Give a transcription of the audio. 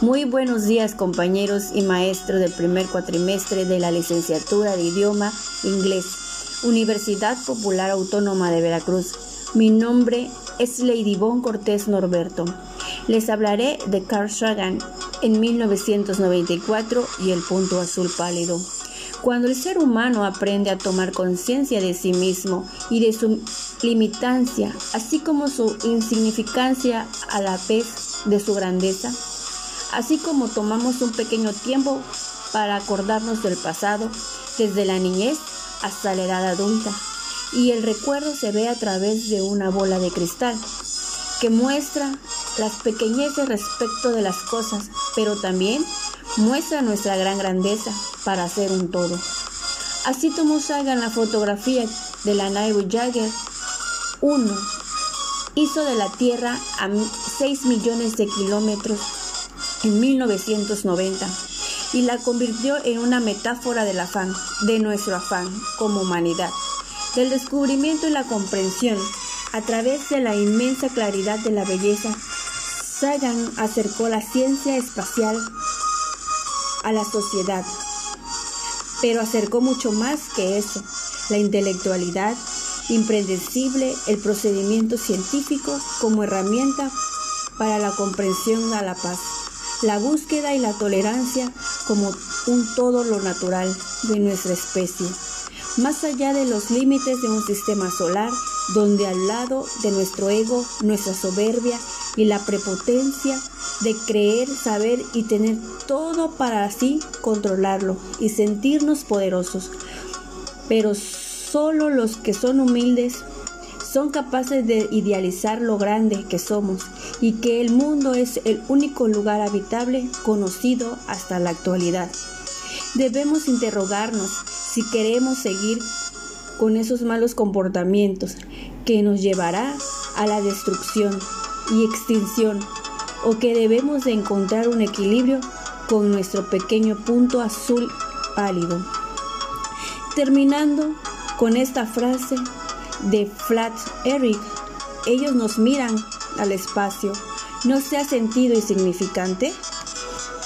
Muy buenos días compañeros y maestros del primer cuatrimestre de la licenciatura de idioma inglés, Universidad Popular Autónoma de Veracruz. Mi nombre es Lady Bon Cortés Norberto. Les hablaré de Carl Sagan en 1994 y el punto azul pálido. Cuando el ser humano aprende a tomar conciencia de sí mismo y de su limitancia, así como su insignificancia a la vez de su grandeza, así como tomamos un pequeño tiempo para acordarnos del pasado, desde la niñez hasta la edad adulta, y el recuerdo se ve a través de una bola de cristal que muestra las pequeñeces respecto de las cosas, pero también muestra nuestra gran grandeza para hacer un todo. Así tomó Sagan la fotografía de la nave Voyager 1 hizo de la Tierra a 6 millones de kilómetros en 1990 y la convirtió en una metáfora del afán, de nuestro afán como humanidad, del descubrimiento y la comprensión a través de la inmensa claridad de la belleza. Sagan acercó la ciencia espacial a la sociedad, pero acercó mucho más que eso, la intelectualidad, impredecible el procedimiento científico como herramienta para la comprensión a la paz, la búsqueda y la tolerancia como un todo lo natural de nuestra especie, más allá de los límites de un sistema solar donde al lado de nuestro ego, nuestra soberbia y la prepotencia de creer, saber y tener todo para así controlarlo y sentirnos poderosos, pero Solo los que son humildes son capaces de idealizar lo grande que somos y que el mundo es el único lugar habitable conocido hasta la actualidad. Debemos interrogarnos si queremos seguir con esos malos comportamientos que nos llevará a la destrucción y extinción o que debemos de encontrar un equilibrio con nuestro pequeño punto azul pálido. Terminando con esta frase de Flat Eric, ellos nos miran al espacio. ¿No se ha sentido insignificante?